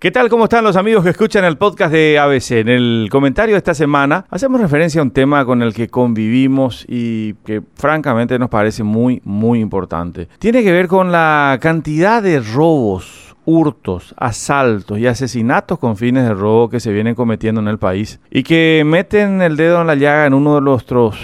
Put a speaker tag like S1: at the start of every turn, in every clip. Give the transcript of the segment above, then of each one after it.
S1: ¿Qué tal? ¿Cómo están los amigos que escuchan el podcast de ABC? En el comentario de esta semana hacemos referencia a un tema con el que convivimos y que francamente nos parece muy, muy importante. Tiene que ver con la cantidad de robos hurtos, asaltos y asesinatos con fines de robo que se vienen cometiendo en el país y que meten el dedo en la llaga en uno de nuestros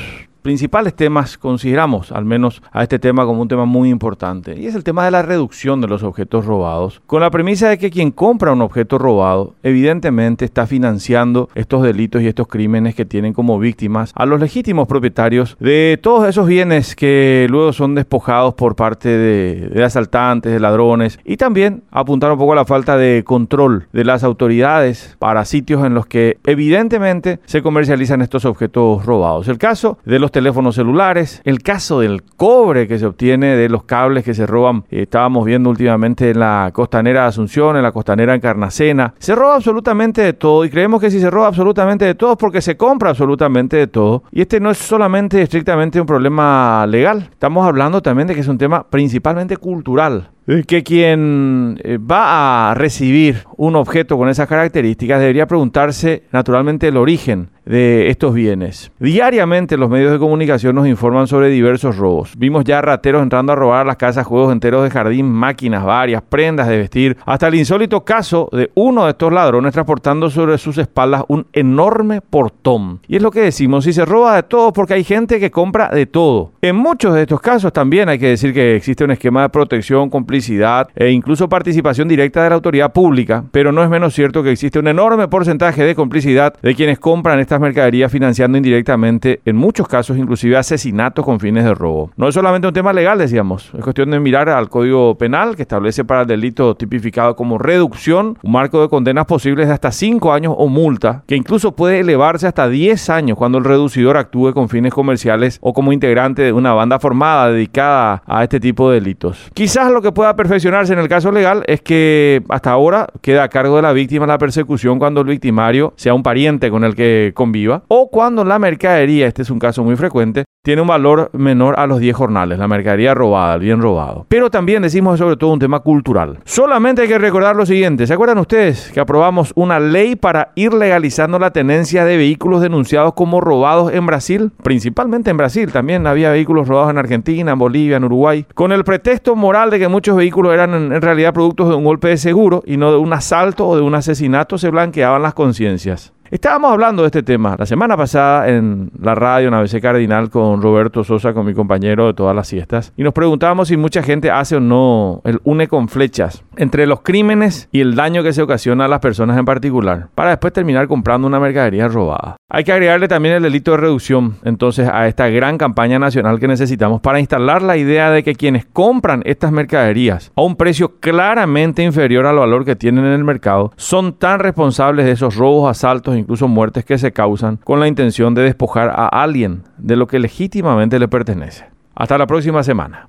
S1: principales temas consideramos al menos a este tema como un tema muy importante y es el tema de la reducción de los objetos robados con la premisa de que quien compra un objeto robado evidentemente está financiando estos delitos y estos crímenes que tienen como víctimas a los legítimos propietarios de todos esos bienes que luego son despojados por parte de, asaltantes, de ladrones y también apuntar un poco a la falta de control de las autoridades para sitios en los que evidentemente se comercializan estos objetos robados. El caso de los teléfonos celulares, el caso del cobre que se obtiene de los cables que se roban, eh, estábamos viendo últimamente en la costanera de Asunción, en la costanera en Carnacena, se roba absolutamente de todo y creemos que si se roba absolutamente de todo es porque se compra absolutamente de todo. Y este no es solamente estrictamente un problema legal, estamos hablando también de que es un tema principalmente cultural que quien eh, va a recibir un objeto con esas características debería preguntarse naturalmente el origen de estos bienes. Diariamente los medios de comunicación nos informan sobre diversos robos. Vimos ya rateros entrando a robar las casas, juegos enteros de jardín, máquinas varias, prendas de vestir, hasta el insólito caso de uno de estos ladrones transportando sobre sus espaldas un enorme portón. Y es lo que decimos, si se roba de todo porque hay gente que compra de todo. En muchos de estos casos también hay que decir que existe un esquema de protección completo e incluso participación directa de la autoridad pública, pero no es menos cierto que existe un enorme porcentaje de complicidad de quienes compran estas mercaderías financiando indirectamente, en muchos casos inclusive asesinatos con fines de robo. No es solamente un tema legal, decíamos, es cuestión de mirar al Código Penal que establece para el delito tipificado como reducción un marco de condenas posibles de hasta 5 años o multa, que incluso puede elevarse hasta 10 años cuando el reducidor actúe con fines comerciales o como integrante de una banda formada dedicada a este tipo de delitos. Quizás lo que puede pueda perfeccionarse en el caso legal es que hasta ahora queda a cargo de la víctima la persecución cuando el victimario sea un pariente con el que conviva o cuando la mercadería, este es un caso muy frecuente, tiene un valor menor a los 10 jornales, la mercadería robada, el bien robado. Pero también decimos sobre todo un tema cultural. Solamente hay que recordar lo siguiente, ¿se acuerdan ustedes que aprobamos una ley para ir legalizando la tenencia de vehículos denunciados como robados en Brasil? Principalmente en Brasil, también había vehículos robados en Argentina, en Bolivia, en Uruguay, con el pretexto moral de que vehículos eran en realidad productos de un golpe de seguro y no de un asalto o de un asesinato, se blanqueaban las conciencias. Estábamos hablando de este tema la semana pasada en la radio en ABC Cardinal con Roberto Sosa, con mi compañero de todas las siestas, y nos preguntábamos si mucha gente hace o no el une con flechas entre los crímenes y el daño que se ocasiona a las personas en particular, para después terminar comprando una mercadería robada. Hay que agregarle también el delito de reducción, entonces, a esta gran campaña nacional que necesitamos para instalar la idea de que quienes compran estas mercaderías a un precio claramente inferior al valor que tienen en el mercado son tan responsables de esos robos, asaltos, incluso muertes que se causan con la intención de despojar a alguien de lo que legítimamente le pertenece. Hasta la próxima semana.